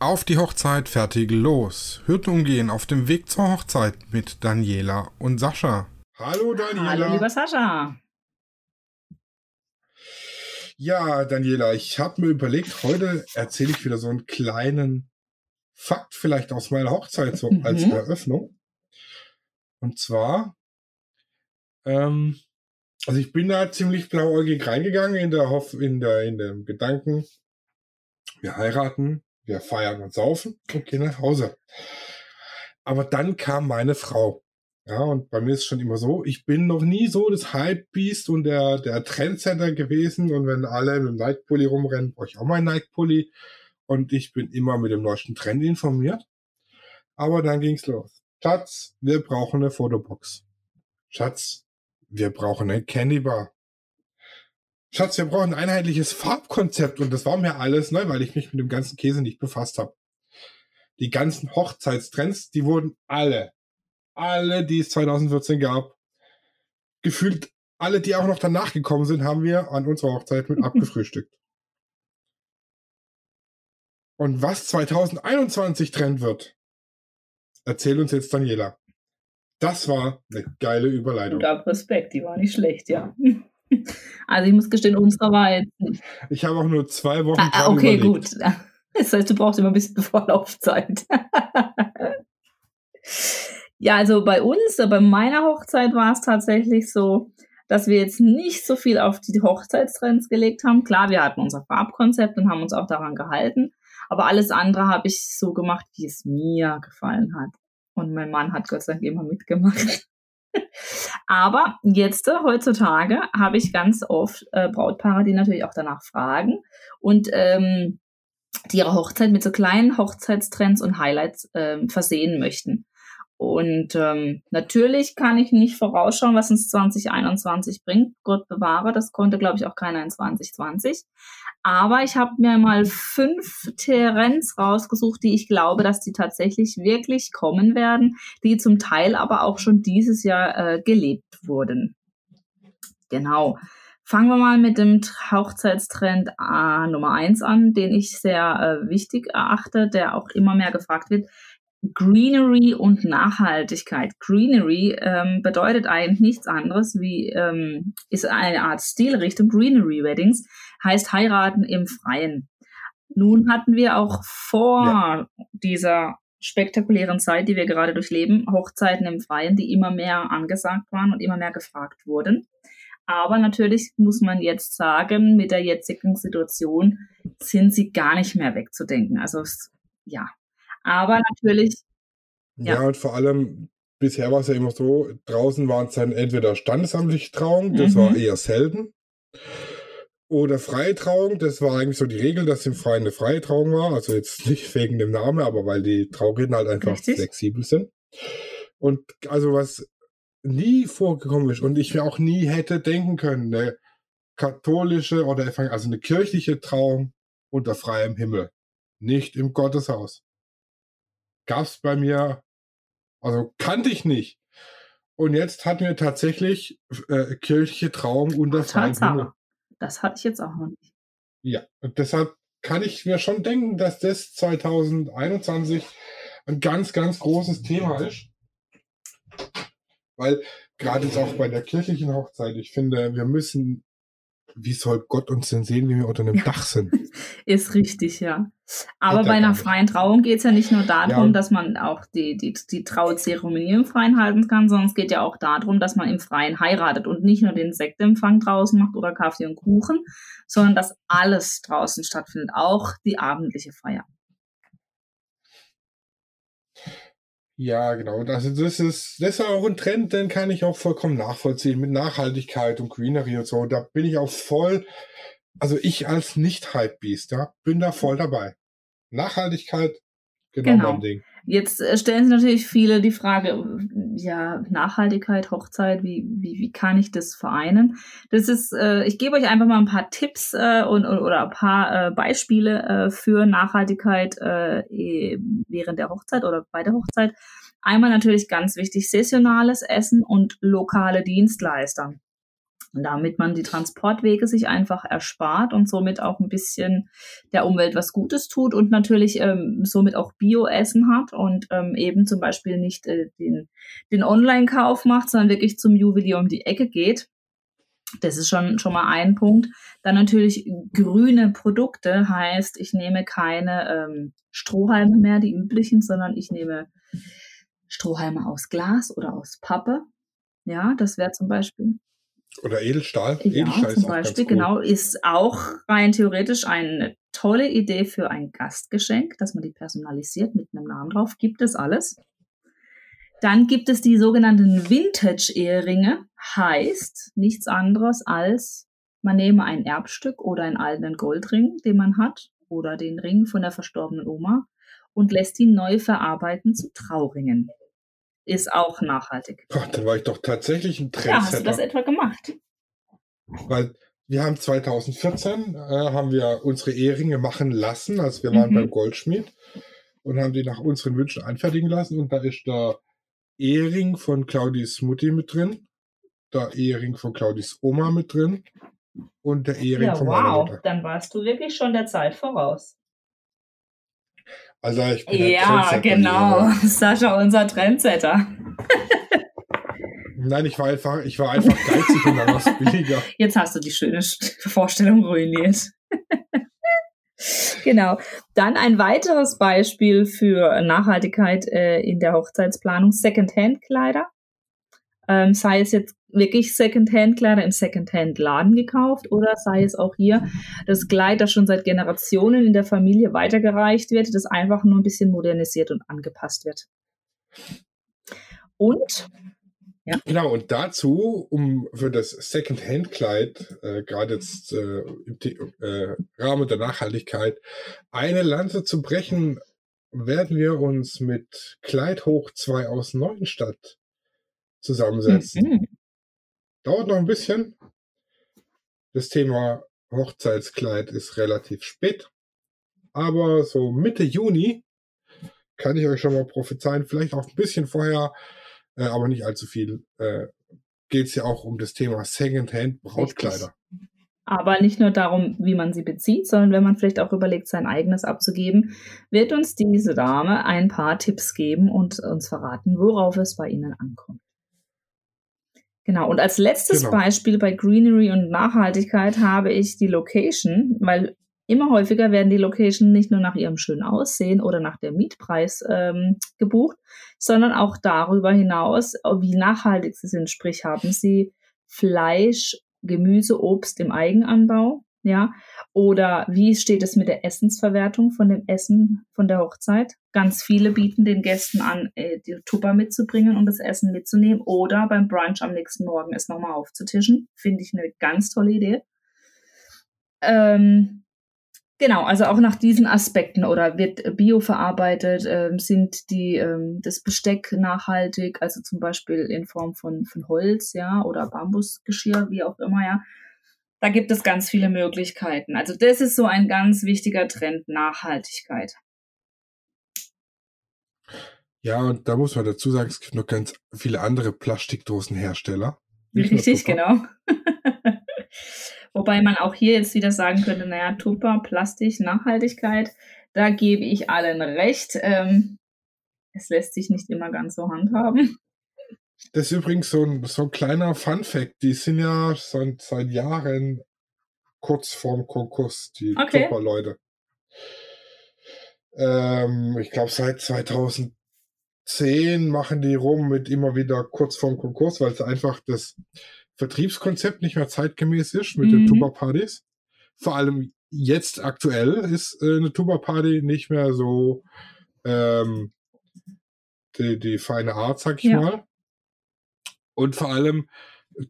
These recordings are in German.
Auf die Hochzeit, fertig, los. Hütten umgehen auf dem Weg zur Hochzeit mit Daniela und Sascha. Hallo Daniela. Hallo lieber Sascha. Ja, Daniela, ich habe mir überlegt, heute erzähle ich wieder so einen kleinen Fakt vielleicht aus meiner Hochzeit so mhm. als Eröffnung. Und zwar, ähm, also ich bin da ziemlich blauäugig reingegangen in der Hoff, in der, in dem Gedanken, wir heiraten, wir feiern und saufen und gehen nach Hause. Aber dann kam meine Frau. Ja, und bei mir ist es schon immer so, ich bin noch nie so das Hype-Beast und der, der Trendsetter gewesen. Und wenn alle mit dem Nike-Pulli rumrennen, brauche ich auch meinen Nike-Pulli. Und ich bin immer mit dem neuesten Trend informiert. Aber dann ging's los. Schatz, wir brauchen eine Fotobox. Schatz, wir brauchen eine Candybar. Schatz, wir brauchen ein einheitliches Farbkonzept und das war mir alles neu, weil ich mich mit dem ganzen Käse nicht befasst habe. Die ganzen Hochzeitstrends, die wurden alle, alle, die es 2014 gab, gefühlt alle, die auch noch danach gekommen sind, haben wir an unserer Hochzeit mit abgefrühstückt. Und was 2021 Trend wird, erzähl uns jetzt Daniela. Das war eine geile Überleitung. Guter Respekt, die war nicht schlecht, ja. Also ich muss gestehen, unsere war jetzt. Ich habe auch nur zwei Wochen. Ah, ah okay, überlegt. gut. Das heißt, du brauchst immer ein bisschen Vorlaufzeit. ja, also bei uns, bei meiner Hochzeit war es tatsächlich so, dass wir jetzt nicht so viel auf die Hochzeitstrends gelegt haben. Klar, wir hatten unser Farbkonzept und haben uns auch daran gehalten. Aber alles andere habe ich so gemacht, wie es mir gefallen hat. Und mein Mann hat Gott sei Dank immer mitgemacht. Aber jetzt, äh, heutzutage, habe ich ganz oft äh, Brautpaare, die natürlich auch danach fragen und ähm, die ihre Hochzeit mit so kleinen Hochzeitstrends und Highlights ähm, versehen möchten. Und ähm, natürlich kann ich nicht vorausschauen, was uns 2021 bringt. Gott bewahre, das konnte, glaube ich, auch keiner in 2020. Aber ich habe mir mal fünf Trends rausgesucht, die ich glaube, dass die tatsächlich wirklich kommen werden, die zum Teil aber auch schon dieses Jahr äh, gelebt wurden. Genau. Fangen wir mal mit dem Hochzeitstrend äh, Nummer eins an, den ich sehr äh, wichtig erachte, der auch immer mehr gefragt wird. Greenery und Nachhaltigkeit. Greenery ähm, bedeutet eigentlich nichts anderes wie ähm, ist eine Art Stilrichtung. Greenery Weddings heißt heiraten im Freien. Nun hatten wir auch vor ja. dieser spektakulären Zeit, die wir gerade durchleben, Hochzeiten im Freien, die immer mehr angesagt waren und immer mehr gefragt wurden. Aber natürlich muss man jetzt sagen, mit der jetzigen Situation sind sie gar nicht mehr wegzudenken. Also ja, aber natürlich. Ja, ja und vor allem, bisher war es ja immer so, draußen waren es dann entweder standesamtliche Trauung, das mhm. war eher selten. Oder freie Trauung, das war eigentlich so die Regel, dass im Freien eine freie Trauung war. Also jetzt nicht wegen dem Namen, aber weil die Trauredner halt einfach Richtig. flexibel sind. Und also was nie vorgekommen ist und ich mir auch nie hätte denken können, eine katholische oder also eine kirchliche Trauung unter freiem Himmel. Nicht im Gotteshaus gab es bei mir, also kannte ich nicht. Und jetzt hatten wir tatsächlich äh, kirchliche Trauung unter Tatsache. Das hatte ich jetzt auch noch nicht. Ja, und deshalb kann ich mir schon denken, dass das 2021 ein ganz, ganz großes Thema ist. Weil gerade jetzt auch bei der kirchlichen Hochzeit, ich finde, wir müssen wie soll Gott uns denn sehen, wie wir unter einem Dach sind? Ist richtig, ja. Aber bei einer freien Trauung geht es ja nicht nur darum, ja. dass man auch die, die, die Trauzeremonie im Freien halten kann, sondern es geht ja auch darum, dass man im Freien heiratet und nicht nur den Sektempfang draußen macht oder Kaffee und Kuchen, sondern dass alles draußen stattfindet, auch die abendliche Feier. Ja, genau. Also das ist, das ist auch ein Trend, den kann ich auch vollkommen nachvollziehen mit Nachhaltigkeit und Greenery und so. Da bin ich auch voll, also ich als Nicht-Hype-Beast, ja, bin da voll dabei. Nachhaltigkeit, genau, genau. mein Ding. Jetzt äh, stellen sich natürlich viele die Frage, ja, Nachhaltigkeit, Hochzeit, wie, wie, wie kann ich das vereinen? Das ist, äh, ich gebe euch einfach mal ein paar Tipps äh, und, oder ein paar äh, Beispiele äh, für Nachhaltigkeit äh, e, während der Hochzeit oder bei der Hochzeit. Einmal natürlich ganz wichtig, saisonales Essen und lokale Dienstleister. Damit man die Transportwege sich einfach erspart und somit auch ein bisschen der Umwelt was Gutes tut und natürlich ähm, somit auch Bio-Essen hat und ähm, eben zum Beispiel nicht äh, den, den Online-Kauf macht, sondern wirklich zum Juwelier um die Ecke geht. Das ist schon, schon mal ein Punkt. Dann natürlich grüne Produkte heißt, ich nehme keine ähm, Strohhalme mehr, die üblichen, sondern ich nehme Strohhalme aus Glas oder aus Pappe. Ja, das wäre zum Beispiel oder Edelstahl. Ja, Edelstahl zum Beispiel, cool. genau, ist auch rein theoretisch eine tolle Idee für ein Gastgeschenk, dass man die personalisiert mit einem Namen drauf. Gibt es alles. Dann gibt es die sogenannten Vintage-Eheringe. Heißt nichts anderes als, man nehme ein Erbstück oder einen alten Goldring, den man hat, oder den Ring von der verstorbenen Oma und lässt ihn neu verarbeiten zu Trauringen ist auch nachhaltig. Boah, dann war ich doch tatsächlich ein Trendsetter. Ja, hast du das etwa gemacht? Weil wir haben 2014 äh, haben wir unsere Eheringe machen lassen, also wir waren mhm. beim Goldschmied und haben die nach unseren Wünschen anfertigen lassen und da ist der Ehering von Claudis Mutti mit drin, der Ehering von Claudis Oma mit drin und der Ehering ja, von meiner wow. Mutter. Dann warst du wirklich schon der Zeit voraus. Also ich bin Ja, genau. Sascha, unser Trendsetter. Nein, ich war einfach, ich war einfach geizig und dann war es billiger. Jetzt hast du die schöne Vorstellung ruiniert. genau. Dann ein weiteres Beispiel für Nachhaltigkeit äh, in der Hochzeitsplanung: Secondhand-Kleider. Ähm, sei es jetzt wirklich Secondhand-Kleider im Secondhand-Laden gekauft oder sei es auch hier das Kleid, das schon seit Generationen in der Familie weitergereicht wird, das einfach nur ein bisschen modernisiert und angepasst wird. Und ja. Genau, und dazu, um für das Second-Hand-Kleid, äh, gerade jetzt äh, im äh, Rahmen der Nachhaltigkeit, eine Lanze zu brechen, werden wir uns mit Kleid hoch 2 aus Neuenstadt zusammensetzen. Mhm. Dauert noch ein bisschen. Das Thema Hochzeitskleid ist relativ spät. Aber so Mitte Juni kann ich euch schon mal prophezeien, vielleicht auch ein bisschen vorher, äh, aber nicht allzu viel, äh, geht es ja auch um das Thema Secondhand Brautkleider. Aber nicht nur darum, wie man sie bezieht, sondern wenn man vielleicht auch überlegt, sein eigenes abzugeben, wird uns diese Dame ein paar Tipps geben und uns verraten, worauf es bei Ihnen ankommt. Genau, und als letztes genau. Beispiel bei Greenery und Nachhaltigkeit habe ich die Location, weil immer häufiger werden die Location nicht nur nach ihrem schönen Aussehen oder nach dem Mietpreis ähm, gebucht, sondern auch darüber hinaus, wie nachhaltig sie sind. Sprich, haben sie Fleisch, Gemüse, Obst im Eigenanbau, ja, oder wie steht es mit der Essensverwertung von dem Essen von der Hochzeit? Ganz viele bieten den Gästen an, äh, die Tupper mitzubringen und das Essen mitzunehmen oder beim Brunch am nächsten Morgen es nochmal aufzutischen. Finde ich eine ganz tolle Idee. Ähm, genau, also auch nach diesen Aspekten oder wird Bio verarbeitet, ähm, sind die ähm, das Besteck nachhaltig, also zum Beispiel in Form von, von Holz, ja, oder Bambusgeschirr, wie auch immer, ja da gibt es ganz viele Möglichkeiten. Also das ist so ein ganz wichtiger Trend, Nachhaltigkeit. Ja, und da muss man dazu sagen, es gibt noch ganz viele andere Plastikdosenhersteller. Richtig, genau. Wobei man auch hier jetzt wieder sagen könnte, naja, Tupper, Plastik, Nachhaltigkeit, da gebe ich allen recht. Ähm, es lässt sich nicht immer ganz so handhaben. Das ist übrigens so ein, so ein kleiner Fun-Fact. Die sind ja seit, seit Jahren kurz vorm Konkurs, die okay. Tupper-Leute. Ähm, ich glaube, seit 2010 machen die rum mit immer wieder kurz vorm Konkurs, weil es einfach das Vertriebskonzept nicht mehr zeitgemäß ist mit mhm. den Tuba-Partys. Vor allem jetzt aktuell ist äh, eine Tuba-Party nicht mehr so ähm, die, die feine Art, sag ich ja. mal. Und vor allem,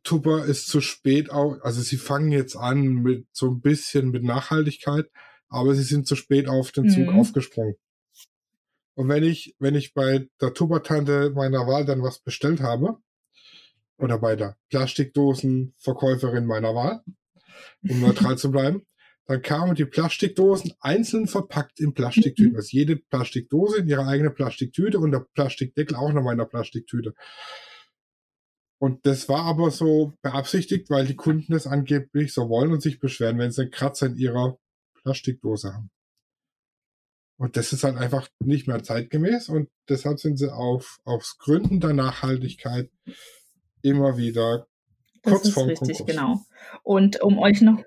Tupper ist zu spät auch, also sie fangen jetzt an mit so ein bisschen mit Nachhaltigkeit, aber sie sind zu spät auf den Zug mhm. aufgesprungen. Und wenn ich, wenn ich bei der Tupper-Tante meiner Wahl dann was bestellt habe, oder bei der Plastikdosenverkäuferin meiner Wahl, um neutral zu bleiben, dann kamen die Plastikdosen einzeln verpackt in Plastiktüten. Mhm. Also jede Plastikdose in ihre eigene Plastiktüte und der Plastikdeckel auch noch mal in der Plastiktüte. Und das war aber so beabsichtigt, weil die Kunden es angeblich so wollen und sich beschweren, wenn sie einen Kratzer in ihrer Plastikdose haben. Und das ist halt einfach nicht mehr zeitgemäß und deshalb sind sie auf, aufs Gründen der Nachhaltigkeit immer wieder kurz das ist vorm richtig, Konkurs. genau. Und um euch noch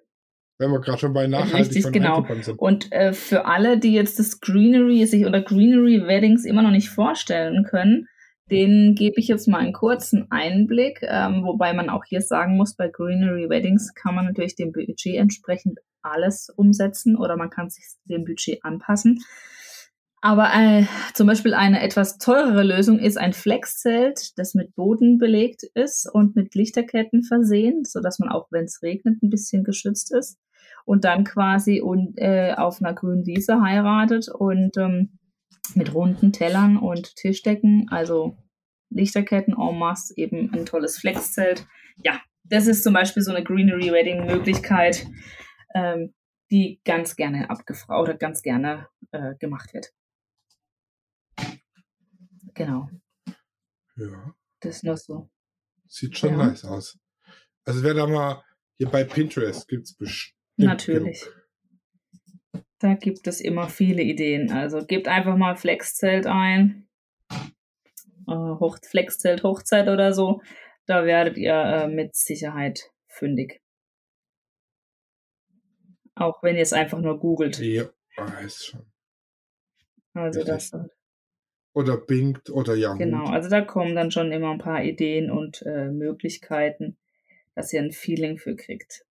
Wenn wir gerade schon bei Nachhaltigkeit Richtig, genau. Und äh, für alle, die jetzt das Greenery sich oder Greenery Weddings immer noch nicht vorstellen können, denen gebe ich jetzt mal einen kurzen Einblick, ähm, wobei man auch hier sagen muss, bei Greenery Weddings kann man natürlich dem Budget entsprechend alles umsetzen oder man kann sich dem Budget anpassen. Aber äh, zum Beispiel eine etwas teurere Lösung ist ein Flexzelt, das mit Boden belegt ist und mit Lichterketten versehen, so dass man auch, wenn es regnet, ein bisschen geschützt ist und dann quasi und, äh, auf einer grünen Wiese heiratet und ähm, mit runden Tellern und Tischdecken, also Lichterketten en masse, eben ein tolles Flexzelt. Ja, das ist zum Beispiel so eine Greenery Wedding Möglichkeit, ähm, die ganz gerne abgefragt oder ganz gerne äh, gemacht wird. Genau, Ja, das ist nur so. sieht schon Ja. nice aus. Also wer da mal hier bei Pinterest gibt's bestimmt. Natürlich. genug. Da gibt es immer viele Ideen. Also gebt einfach mal Flexzelt ein. Äh, Hoch Flexzelt Hochzeit oder so. Da werdet ihr äh, mit Sicherheit fündig. Auch wenn ihr es einfach nur googelt. Ja, weiß schon. Also das Oder Bingt oder Yahoo. genau. Also da kommen dann schon immer ein paar Ideen und äh, Möglichkeiten, dass ihr ein Feeling für kriegt.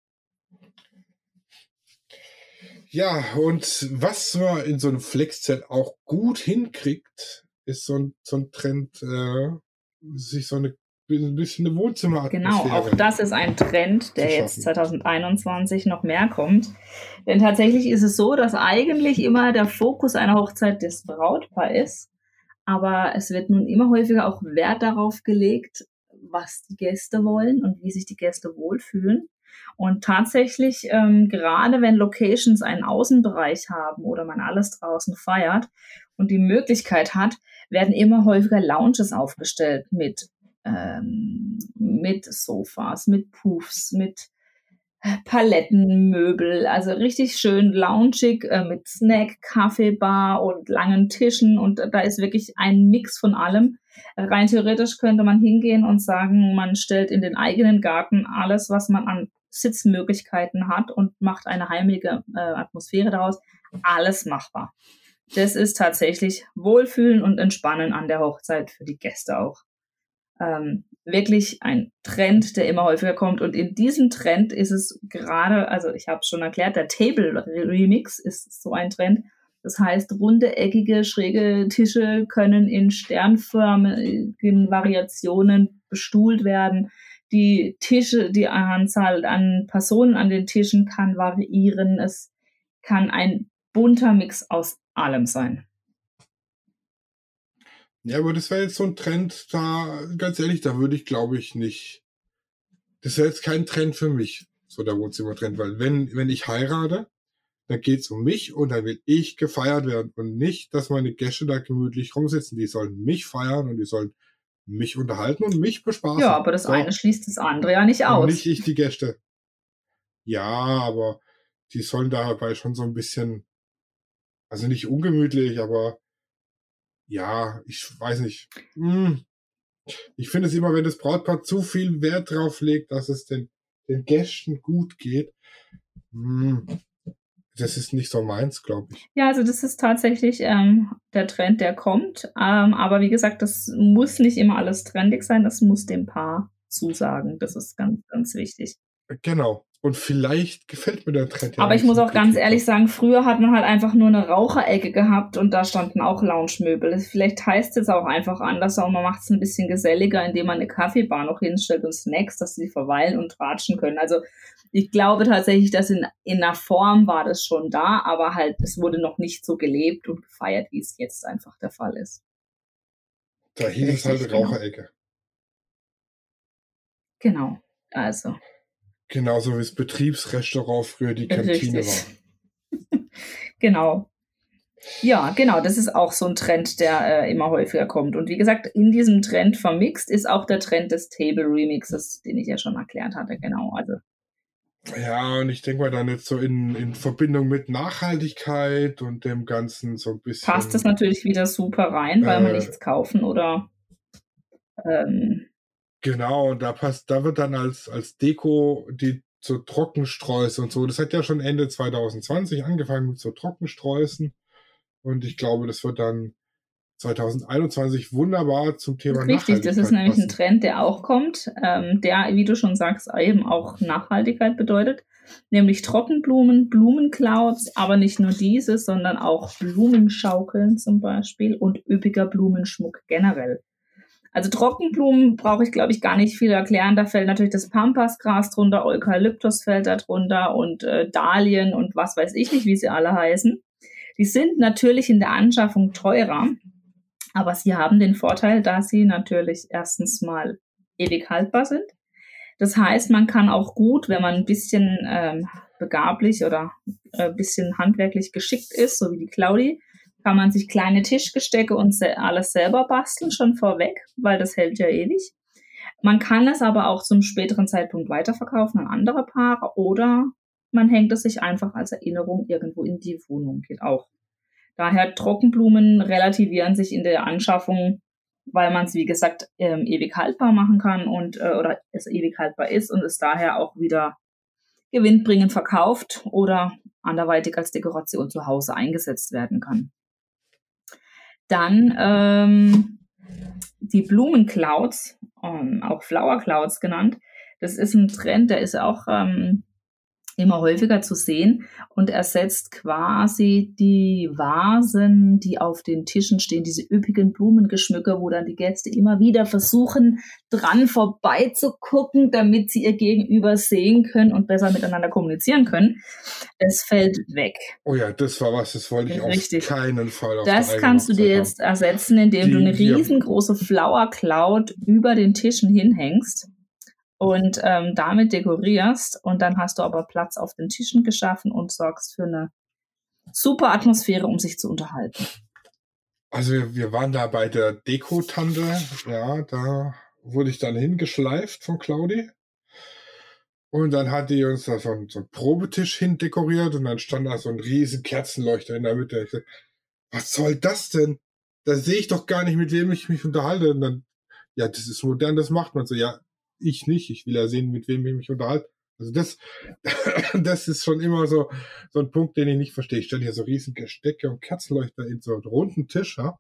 Ja, und was man in so einem Flexzelt auch gut hinkriegt, ist so ein, so ein Trend, äh, sich so eine, ein bisschen eine Wohnzimmeratmosphäre. Genau, auch das ist ein Trend, der jetzt schaffen. 2021 noch mehr kommt. Denn tatsächlich ist es so, dass eigentlich immer der Fokus einer Hochzeit das Brautpaar ist. Aber es wird nun immer häufiger auch Wert darauf gelegt, was die Gäste wollen und wie sich die Gäste wohlfühlen. Und tatsächlich, ähm, gerade wenn Locations einen Außenbereich haben oder man alles draußen feiert und die Möglichkeit hat, werden immer häufiger Lounges aufgestellt mit ähm, mit Sofas, mit Puffs, mit Palettenmöbel, also richtig schön loungig äh, mit Snack, Kaffeebar und langen Tischen und da ist wirklich ein Mix von allem. Äh, Rein theoretisch könnte man hingehen und sagen, man stellt in den eigenen Garten alles, was man an Sitzmöglichkeiten hat und macht eine heimelige äh, Atmosphäre daraus. Alles machbar. Das ist tatsächlich Wohlfühlen und Entspannen an der Hochzeit für die Gäste auch ähm, wirklich ein Trend, der immer häufiger kommt. Und in diesem Trend ist es gerade, also ich habe es schon erklärt, der Table Remix ist so ein Trend. Das heißt, runde, eckige, schräge Tische können in sternförmigen Variationen bestuhlt werden. Die Tische, die Anzahl an Personen an den Tischen kann variieren. Es kann ein bunter Mix aus allem sein. Ja, aber das wäre jetzt so ein Trend, da, ganz ehrlich, da würde ich, glaube ich, nicht. Das wäre jetzt kein Trend für mich, so der Wohnzimmertrend, weil wenn, wenn ich heirate, dann geht's um mich und dann will ich gefeiert werden und nicht, dass meine Gäste da gemütlich rumsitzen. Die sollen mich feiern und die sollen mich unterhalten und mich bespaßen. Ja, aber das So. eine schließt das andere ja nicht Und aus. nicht ich die Gäste. Ja, aber die sollen dabei schon so ein bisschen, also nicht ungemütlich, aber ja, ich weiß nicht. Hm. Ich finde es immer, wenn das Brautpaar zu viel Wert drauf legt, dass es den, den Gästen gut geht, hm. Das ist nicht so meins, glaube ich. Ja, also das ist tatsächlich ähm, der Trend, der kommt. Ähm, aber wie gesagt, das muss nicht immer alles trendig sein, das muss dem Paar zusagen. Das ist ganz, ganz wichtig. Genau. Und vielleicht gefällt mir der Trend ja Aber ich muss auch ganz ehrlich sagen, früher hat man halt einfach nur eine Raucherecke gehabt und da standen auch Lounge-Möbel. Vielleicht heißt es auch einfach anders, aber man macht es ein bisschen geselliger, indem man eine Kaffeebar noch hinstellt und Snacks, dass sie verweilen und tratschen können. Also ich glaube tatsächlich, dass in, in einer Form war das schon da, aber halt es wurde noch nicht so gelebt und gefeiert, wie es jetzt einfach der Fall ist. Da hieß es halt genau. Raucherecke. Genau. Also. Genauso wie das Betriebsrestaurant früher die Kantine Richtig. war. genau. Ja, genau, das ist auch so ein Trend, der äh, immer häufiger kommt. Und wie gesagt, in diesem Trend vermixt ist auch der Trend des Table Remixes, den ich ja schon erklärt hatte, genau. Also ja, und ich denke mal dann jetzt so in, in Verbindung mit Nachhaltigkeit und dem Ganzen so ein bisschen. Passt das natürlich wieder super rein, weil äh, man nichts kaufen oder. Ähm, genau, da passt, da wird dann als, als Deko die so Trockensträuße und so. Das hat ja schon Ende 2020 angefangen mit so Trockensträußen. Und ich glaube, das wird dann 2021 wunderbar zum Thema Richtig, das ist nämlich ein Trend, der auch kommt, ähm, der, wie du schon sagst, eben auch Nachhaltigkeit bedeutet, nämlich Trockenblumen, Blumenclouds, aber nicht nur diese, sondern auch Blumenschaukeln zum Beispiel und üppiger Blumenschmuck generell. Also Trockenblumen brauche ich, glaube ich, gar nicht viel erklären. Da fällt natürlich das Pampasgras drunter, Eukalyptus fällt da drunter und äh, Dahlien und was weiß ich nicht, wie sie alle heißen. Die sind natürlich in der Anschaffung teurer, aber sie haben den Vorteil, dass sie natürlich erstens mal ewig haltbar sind. Das heißt, man kann auch gut, wenn man ein bisschen ähm, begablich oder ein äh, bisschen handwerklich geschickt ist, so wie die Claudi, kann man sich kleine Tischgestecke und alles selber basteln, schon vorweg, weil das hält ja ewig. Man kann es aber auch zum späteren Zeitpunkt weiterverkaufen an andere Paare oder man hängt es sich einfach als Erinnerung irgendwo in die Wohnung, geht auch. Daher Trockenblumen relativieren sich in der Anschaffung, weil man es, wie gesagt, ähm, ewig haltbar machen kann und äh, oder es ewig haltbar ist und es daher auch wieder gewinnbringend verkauft oder anderweitig als Dekoration zu Hause eingesetzt werden kann. Dann ähm, die Blumenclouds, ähm, auch Flower Clouds genannt. Das ist ein Trend, der ist auch ähm, immer häufiger zu sehen und ersetzt quasi die Vasen, die auf den Tischen stehen, diese üppigen Blumengeschmücke, wo dann die Gäste immer wieder versuchen, dran vorbeizugucken, damit sie ihr Gegenüber sehen können und besser miteinander kommunizieren können. Es fällt weg. Oh ja, das war was, das wollte ich Richtig. auf keinen Fall. Auf das kannst du dir jetzt ersetzen, indem die, du eine riesengroße Flower Cloud über den Tischen hinhängst und ähm, damit dekorierst und dann hast du aber Platz auf den Tischen geschaffen und sorgst für eine super Atmosphäre, um sich zu unterhalten. Also wir, waren da bei der Deko-Tante, ja, da wurde ich dann hingeschleift von Claudi. Und dann hat die uns da so einen, so einen Probetisch hindekoriert und dann stand da so ein riesen Kerzenleuchter in der Mitte. Ich dachte, was soll das denn? Da sehe ich doch gar nicht, mit wem ich mich unterhalte. Und dann, ja, das ist modern, das macht man so. Ja, ich nicht. Ich will ja sehen, mit wem ich mich unterhalte. Also das, das ist schon immer so, so ein Punkt, den ich nicht verstehe. Ich stelle hier so riesige Stecke und Kerzenleuchter in so einen runden Tisch, ja?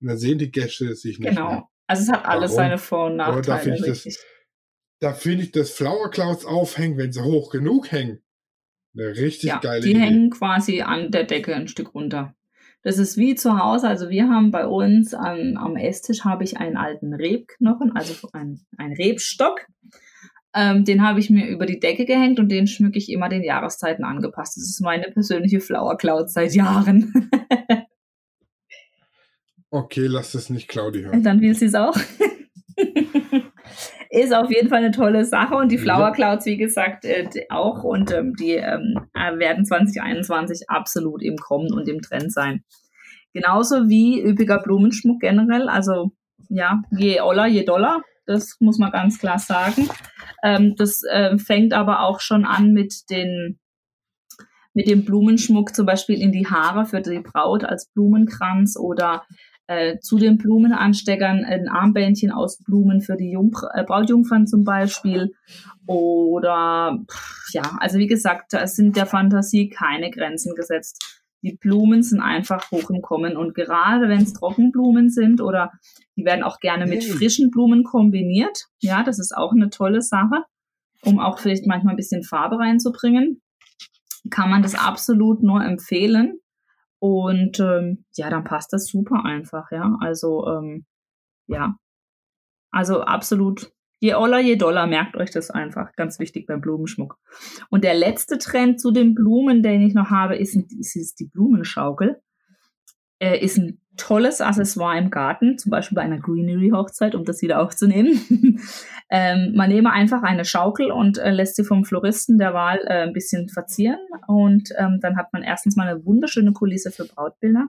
Und dann sehen die Gäste sich nicht. Genau. Mehr. Also es hat alles Warum? seine Vor- und Nachteile. Aber da finde ich, das, da finde ich das Flower Clouds aufhängen, wenn sie hoch genug hängen. Eine richtig ja, geile die Idee. hängen quasi an der Decke ein Stück runter. Das ist wie zu Hause. Also wir haben bei uns an, am Esstisch habe ich einen alten Rebknochen, also einen, einen Rebstock. Ähm, den habe ich mir über die Decke gehängt und den schmücke ich immer den Jahreszeiten angepasst. Das ist meine persönliche Flower Cloud seit Jahren. okay, lass es nicht Claudi hören. Dann will sie es auch. ist auf jeden Fall eine tolle Sache und die Flower Clouds, wie gesagt, äh, auch und ähm, die ähm, äh, werden 2021 absolut im Kommen und im Trend sein. Genauso wie üppiger Blumenschmuck generell, also ja, je oller, je doller, das muss man ganz klar sagen. Ähm, das äh, fängt aber auch schon an mit den mit dem Blumenschmuck zum Beispiel in die Haare für die Braut als Blumenkranz oder äh, zu den Blumenansteckern ein Armbändchen aus Blumen für die Jungf äh, Brautjungfern zum Beispiel. Oder pff, ja, also wie gesagt, da sind der Fantasie keine Grenzen gesetzt. Die Blumen sind einfach hoch im Kommen und gerade wenn es Trockenblumen sind oder die werden auch gerne mit frischen Blumen kombiniert. Ja, das ist auch eine tolle Sache, um auch vielleicht manchmal ein bisschen Farbe reinzubringen. Kann man das absolut nur empfehlen. Und ähm, ja, dann passt das super einfach, ja. Also ähm, ja, also absolut. Je oller, je doller, merkt euch das einfach. Ganz wichtig beim Blumenschmuck. Und der letzte Trend zu den Blumen, den ich noch habe, ist, ist, ist die Blumenschaukel. Äh, ist ein tolles Accessoire im Garten, zum Beispiel bei einer Greenery-Hochzeit, um das wieder aufzunehmen. ähm, man nehme einfach eine Schaukel und äh, lässt sie vom Floristen der Wahl äh, ein bisschen verzieren und ähm, dann hat man erstens mal eine wunderschöne Kulisse für Brautbilder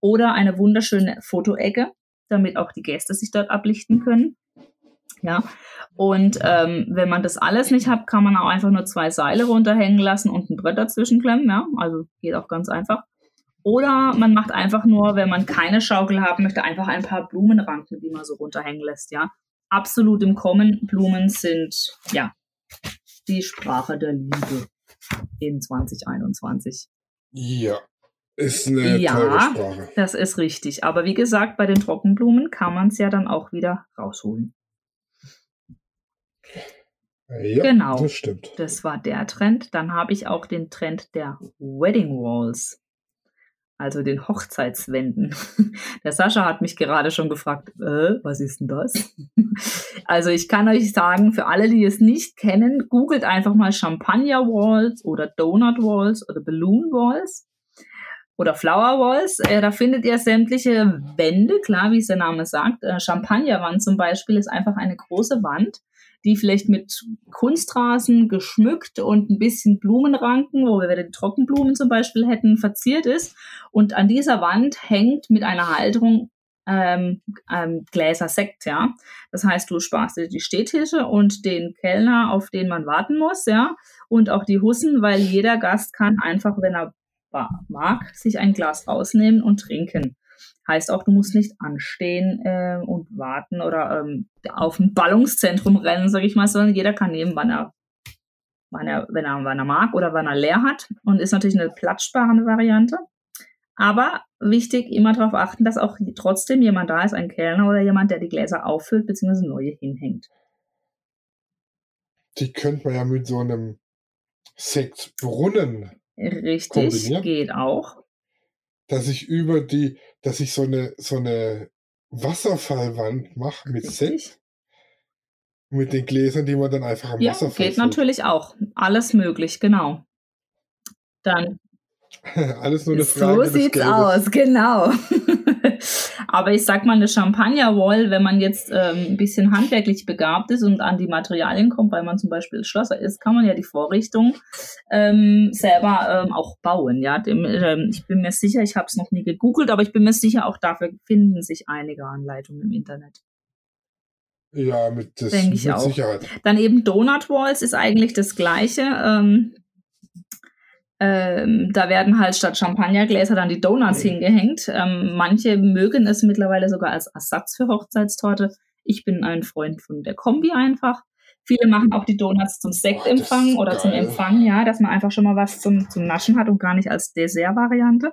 oder eine wunderschöne Fotoecke, damit auch die Gäste sich dort ablichten können. Ja, und ähm, wenn man das alles nicht hat, kann man auch einfach nur zwei Seile runterhängen lassen und ein Brett dazwischen klemmen. Ja, also geht auch ganz einfach. Oder man macht einfach nur, wenn man keine Schaukel haben möchte, einfach ein paar Blumenranken, die man so runterhängen lässt, ja. Absolut im Kommen. Blumen sind, ja, die Sprache der Liebe in 2021. Ja, ist eine ja, tolle Sprache. Das ist richtig. Aber wie gesagt, bei den Trockenblumen kann man es ja dann auch wieder rausholen. Ja, genau. das stimmt. Das war der Trend. Dann habe ich auch den Trend der Wedding Walls also den Hochzeitswänden. Der Sascha hat mich gerade schon gefragt, äh, was ist denn das? Also ich kann euch sagen, für alle, die es nicht kennen, googelt einfach mal Champagner Walls oder Donut Walls oder Balloon Walls oder Flower Walls. Äh, da findet ihr sämtliche Wände, klar, wie es der Name sagt. Äh, Champagnerwand zum Beispiel ist einfach eine große Wand, die vielleicht mit Kunstrasen geschmückt und ein bisschen Blumenranken, wo wir die Trockenblumen zum Beispiel hätten, verziert ist. Und an dieser Wand hängt mit einer Halterung ähm, ähm, Gläser Sekt, ja. Das heißt, du sparst dir die Stehtische und den Kellner, auf den man warten muss, ja, und auch die Hussen, weil jeder Gast kann einfach, wenn er mag, sich ein Glas rausnehmen und trinken. Heißt auch, du musst nicht anstehen äh, und warten oder ähm, auf ein Ballungszentrum rennen, sage ich mal, sondern jeder kann nehmen, wann er, wann er, wenn er, wann er mag oder wann er leer hat. Und ist natürlich eine platzsparende Variante. Aber wichtig, immer darauf achten, dass auch trotzdem jemand da ist, ein Kellner oder jemand, der die Gläser auffüllt bzw. neue hinhängt. Die könnte man ja mit so einem Sektbrunnen Richtig, geht auch dass ich über die, dass ich so eine, so eine Wasserfallwand mache mit Sekt. Mit den Gläsern, die man dann einfach am ja, Wasserfall geht natürlich auch. Alles möglich, genau. Dann. Alles nur eine Frage. So sieht's aus, genau. Aber ich sag mal, eine Champagner-Wall, wenn man jetzt ähm, ein bisschen handwerklich begabt ist und an die Materialien kommt, weil man zum Beispiel Schlosser ist, kann man ja die Vorrichtung ähm, selber ähm, auch bauen. Ja, Dem, ähm, ich bin mir sicher, ich habe es noch nie gegoogelt, aber ich bin mir sicher, auch dafür finden sich einige Anleitungen im Internet. Ja, mit, das, ich mit auch. Sicherheit. Dann eben Donut Walls ist eigentlich das Gleiche. Ähm, ähm, da werden halt statt Champagnergläser dann die Donuts hingehängt. Ähm, manche mögen es mittlerweile sogar als Ersatz für Hochzeitstorte. Ich bin ein Freund von der Kombi einfach. Viele machen auch die Donuts zum Sektempfang Oh, oder geil. zum Empfang, ja, dass man einfach schon mal was zum, zum Naschen hat und gar nicht als Dessert-Variante.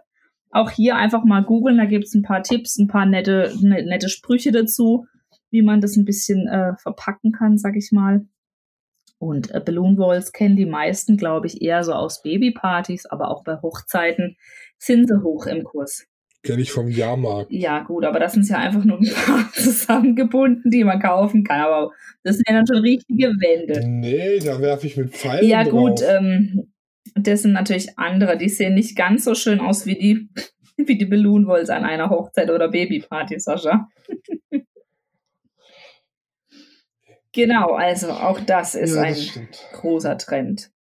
Auch hier einfach mal googeln, da gibt es ein paar Tipps, ein paar nette, ne, nette Sprüche dazu, wie man das ein bisschen äh, verpacken kann, sag ich mal. Und äh, Balloon Walls kennen die meisten, glaube ich, eher so aus Babypartys, aber auch bei Hochzeiten sind sie hoch im Kurs. Kenne ich vom Jahrmarkt. Ja, gut, aber das sind ja einfach nur ein paar zusammengebunden, die man kaufen kann. Aber das sind ja dann schon richtige Wände. Nee, da werfe ich mit Pfeilen Ja, drauf. gut, ähm, das sind natürlich andere. Die sehen nicht ganz so schön aus wie die, wie die Balloon Walls an einer Hochzeit oder Babyparty, Sascha. genau, also auch das ist ja, ein das stimmt. großer Trend.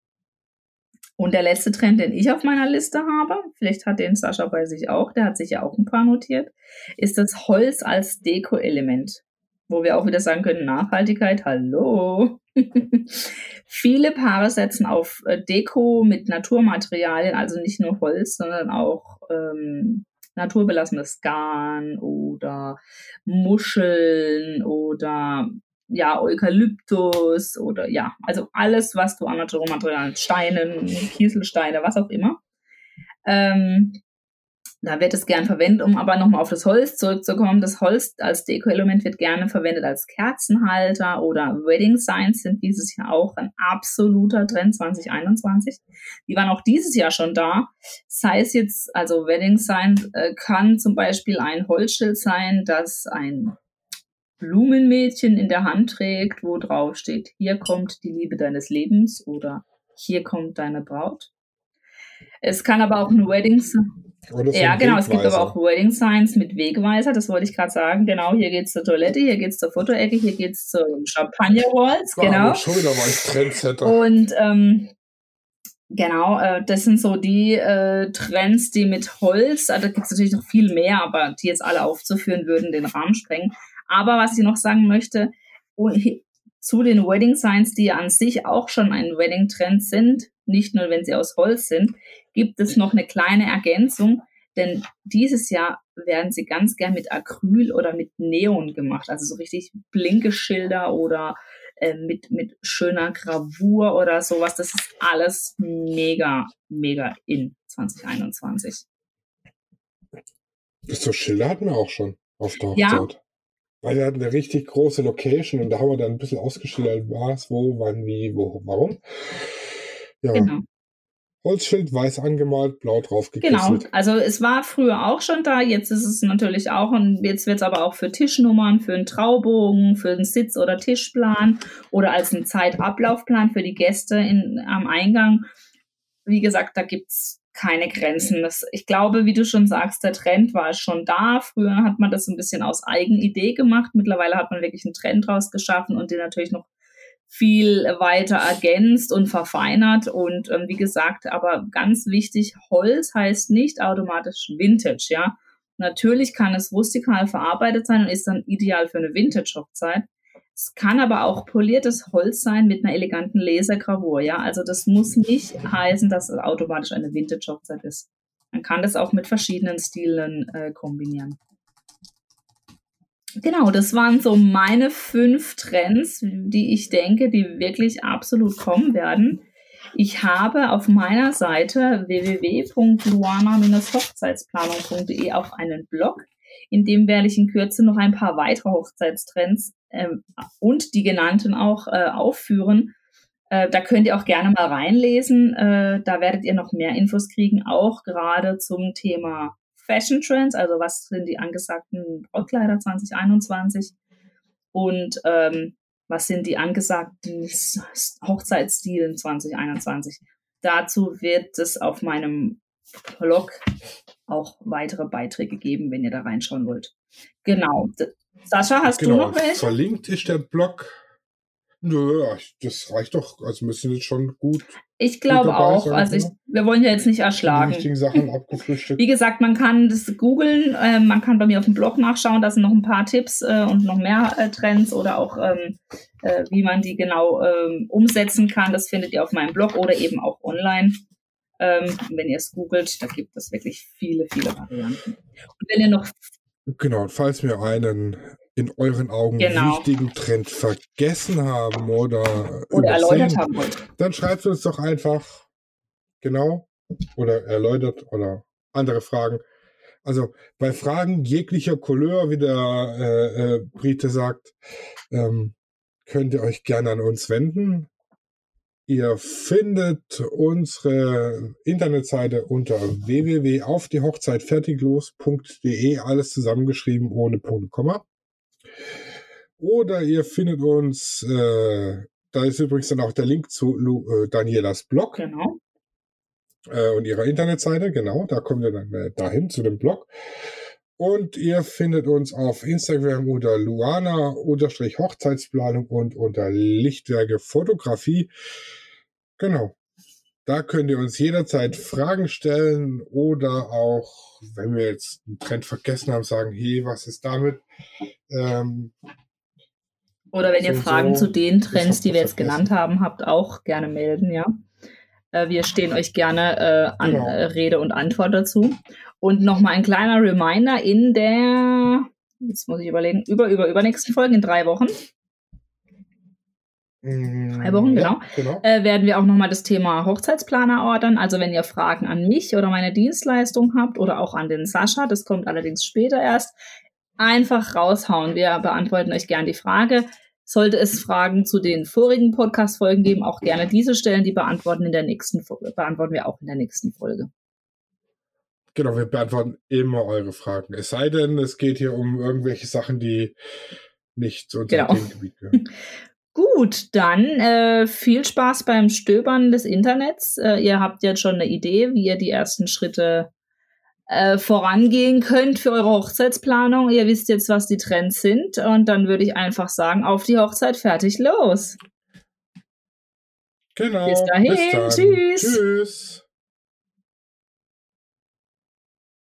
Und der letzte Trend, den ich auf meiner Liste habe, vielleicht hat den Sascha bei sich auch, der hat sich ja auch ein paar notiert, ist das Holz als Deko-Element. Wo wir auch wieder sagen können, Nachhaltigkeit, hallo. Viele Paare setzen auf äh, Deko mit Naturmaterialien, also nicht nur Holz, sondern auch ähm, naturbelassenes Garn oder Muscheln oder ja, Eukalyptus oder ja, also alles, was du an Naturmaterialien, Steinen, Kieselsteine, was auch immer. Ähm, da wird es gern verwendet, um aber nochmal auf das Holz zurückzukommen. Das Holz als Deko-Element wird gerne verwendet als Kerzenhalter oder Wedding Signs sind dieses Jahr auch ein absoluter Trend 2021. Die waren auch dieses Jahr schon da. Sei es jetzt, also Wedding Sign äh, kann zum Beispiel ein Holzschild sein, das ein Blumenmädchen in der Hand trägt, wo drauf steht, hier kommt die Liebe deines Lebens oder hier kommt deine Braut. Es kann aber auch ein Wedding ja, genau. Es gibt aber auch Wedding Signs mit Wegweiser. Das wollte ich gerade sagen. Genau, hier geht's zur Toilette, hier geht's zur Fotoecke, hier geht's zum Champagner Walls. Genau. Schon wieder mal ein Trendsetter. Und ähm, Genau, äh, das sind so die äh, Trends, die mit Holz, also da gibt es natürlich noch viel mehr, aber die jetzt alle aufzuführen, würden den Rahmen sprengen. Aber was ich noch sagen möchte, oh, zu den Wedding Signs, die an sich auch schon ein Wedding-Trend sind, nicht nur wenn sie aus Holz sind, gibt es noch eine kleine Ergänzung, denn dieses Jahr werden sie ganz gern mit Acryl oder mit Neon gemacht, also so richtig blinke Schilder oder äh, mit, mit schöner Gravur oder sowas. Das ist alles mega, mega in 2021. Das so Schilder hatten wir auch schon auf der Hochzeit. Ja. Weil wir hatten eine richtig große Location und da haben wir dann ein bisschen ausgeschildert, was, wo, wann, wie, wo, warum. Ja. Genau. Holzschild weiß angemalt, blau drauf gekritzelt. Genau, also es war früher auch schon da, jetzt ist es natürlich auch und jetzt wird es aber auch für Tischnummern, für einen Traubogen, für einen Sitz- oder Tischplan oder als ein Zeitablaufplan für die Gäste in, am Eingang. Wie gesagt, da gibt es keine Grenzen. Das, ich glaube, wie du schon sagst, der Trend war schon da. Früher hat man das ein bisschen aus Eigenidee gemacht. Mittlerweile hat man wirklich einen Trend draus geschaffen und den natürlich noch viel weiter ergänzt und verfeinert. Und ähm, wie gesagt, aber ganz wichtig, Holz heißt nicht automatisch Vintage, ja. Natürlich kann es rustikal verarbeitet sein und ist dann ideal für eine Vintage-Hochzeit. Es kann aber auch poliertes Holz sein mit einer eleganten Lasergravur, ja. Also das muss nicht heißen, dass es automatisch eine Vintage-Hochzeit ist. Man kann das auch mit verschiedenen Stilen äh, kombinieren. Genau, das waren so meine fünf Trends, die ich denke, die wirklich absolut kommen werden. Ich habe auf meiner Seite www.luana-hochzeitsplanung.de auch einen Blog, in dem werde ich in Kürze noch ein paar weitere Hochzeitstrends äh, und die genannten auch äh, aufführen. Äh, da könnt ihr auch gerne mal reinlesen. Äh, da werdet ihr noch mehr Infos kriegen, auch gerade zum Thema Fashion Trends, also was sind die angesagten Brautkleider 2021 und ähm, was sind die angesagten Hochzeitsstilen 2021. Dazu wird es auf meinem Blog auch weitere Beiträge geben, wenn ihr da reinschauen wollt. Genau. Sascha, hast genau. du noch welche? Verlinkt ist der Blog Nö, das reicht doch. Also müssen jetzt schon gut. Ich glaube auch. Sein, also ich, wir wollen ja jetzt nicht erschlagen. Die wichtigen Sachen abgefrühstückt. Wie gesagt, man kann das googeln. Äh, man kann bei mir auf dem Blog nachschauen. Da sind noch ein paar Tipps äh, und noch mehr äh, Trends oder auch ähm, äh, wie man die genau ähm, umsetzen kann. Das findet ihr auf meinem Blog oder eben auch online. Ähm, wenn ihr es googelt, da gibt es wirklich viele, viele Varianten. Und wenn ihr noch Genau, und falls wir einen in euren Augen genau. wichtigen Trend vergessen haben oder, oder erläutert haben wollt, dann schreibt uns doch einfach genau oder erläutert oder andere Fragen. Also bei Fragen jeglicher Couleur, wie der äh, äh, Brite sagt, ähm, könnt ihr euch gerne an uns wenden. Ihr findet unsere Internetseite unter www.aufdiehochzeitfertiglos.de, alles zusammengeschrieben ohne Punkt Komma. Oder ihr findet uns, äh, da ist übrigens dann auch der Link zu Lu, äh, Danielas Blog. Genau. Äh, und ihrer Internetseite, genau, da kommt ihr dann äh, dahin zu dem Blog. Und ihr findet uns auf Instagram unter Luana-Hochzeitsplanung und unter Lichtwerke Fotografie. Genau. Da könnt ihr uns jederzeit Fragen stellen oder auch, wenn wir jetzt einen Trend vergessen haben, sagen, hey, was ist damit? Ähm, oder wenn ihr Fragen so, zu den Trends, die wir jetzt genannt haben, habt, auch gerne melden, ja. Äh, wir stehen euch gerne äh, an genau. Äh, Rede und Antwort dazu. Und nochmal ein kleiner Reminder in der, jetzt muss ich überlegen, über, über, übernächsten Folge in drei Wochen. Drei Wochen, genau. Ja, genau. Äh, werden wir auch nochmal das Thema Hochzeitsplaner ordern. Also wenn ihr Fragen an mich oder meine Dienstleistung habt oder auch an den Sascha, das kommt allerdings später erst, einfach raushauen. Wir beantworten euch gern die Frage. Sollte es Fragen zu den vorigen Podcast-Folgen geben, auch gerne diese stellen. Die beantworten in der nächsten beantworten wir auch in der nächsten Folge. Genau, wir beantworten immer eure Fragen. Es sei denn, es geht hier um irgendwelche Sachen, die nicht zu unserem genau. Themengebiet gehören. Gut, dann äh, viel Spaß beim Stöbern des Internets. Äh, ihr habt jetzt schon eine Idee, wie ihr die ersten Schritte äh, vorangehen könnt für eure Hochzeitsplanung. Ihr wisst jetzt, was die Trends sind. Und dann würde ich einfach sagen, auf die Hochzeit, fertig, los. Genau. Bis dahin. Bis. Tschüss. Tschüss.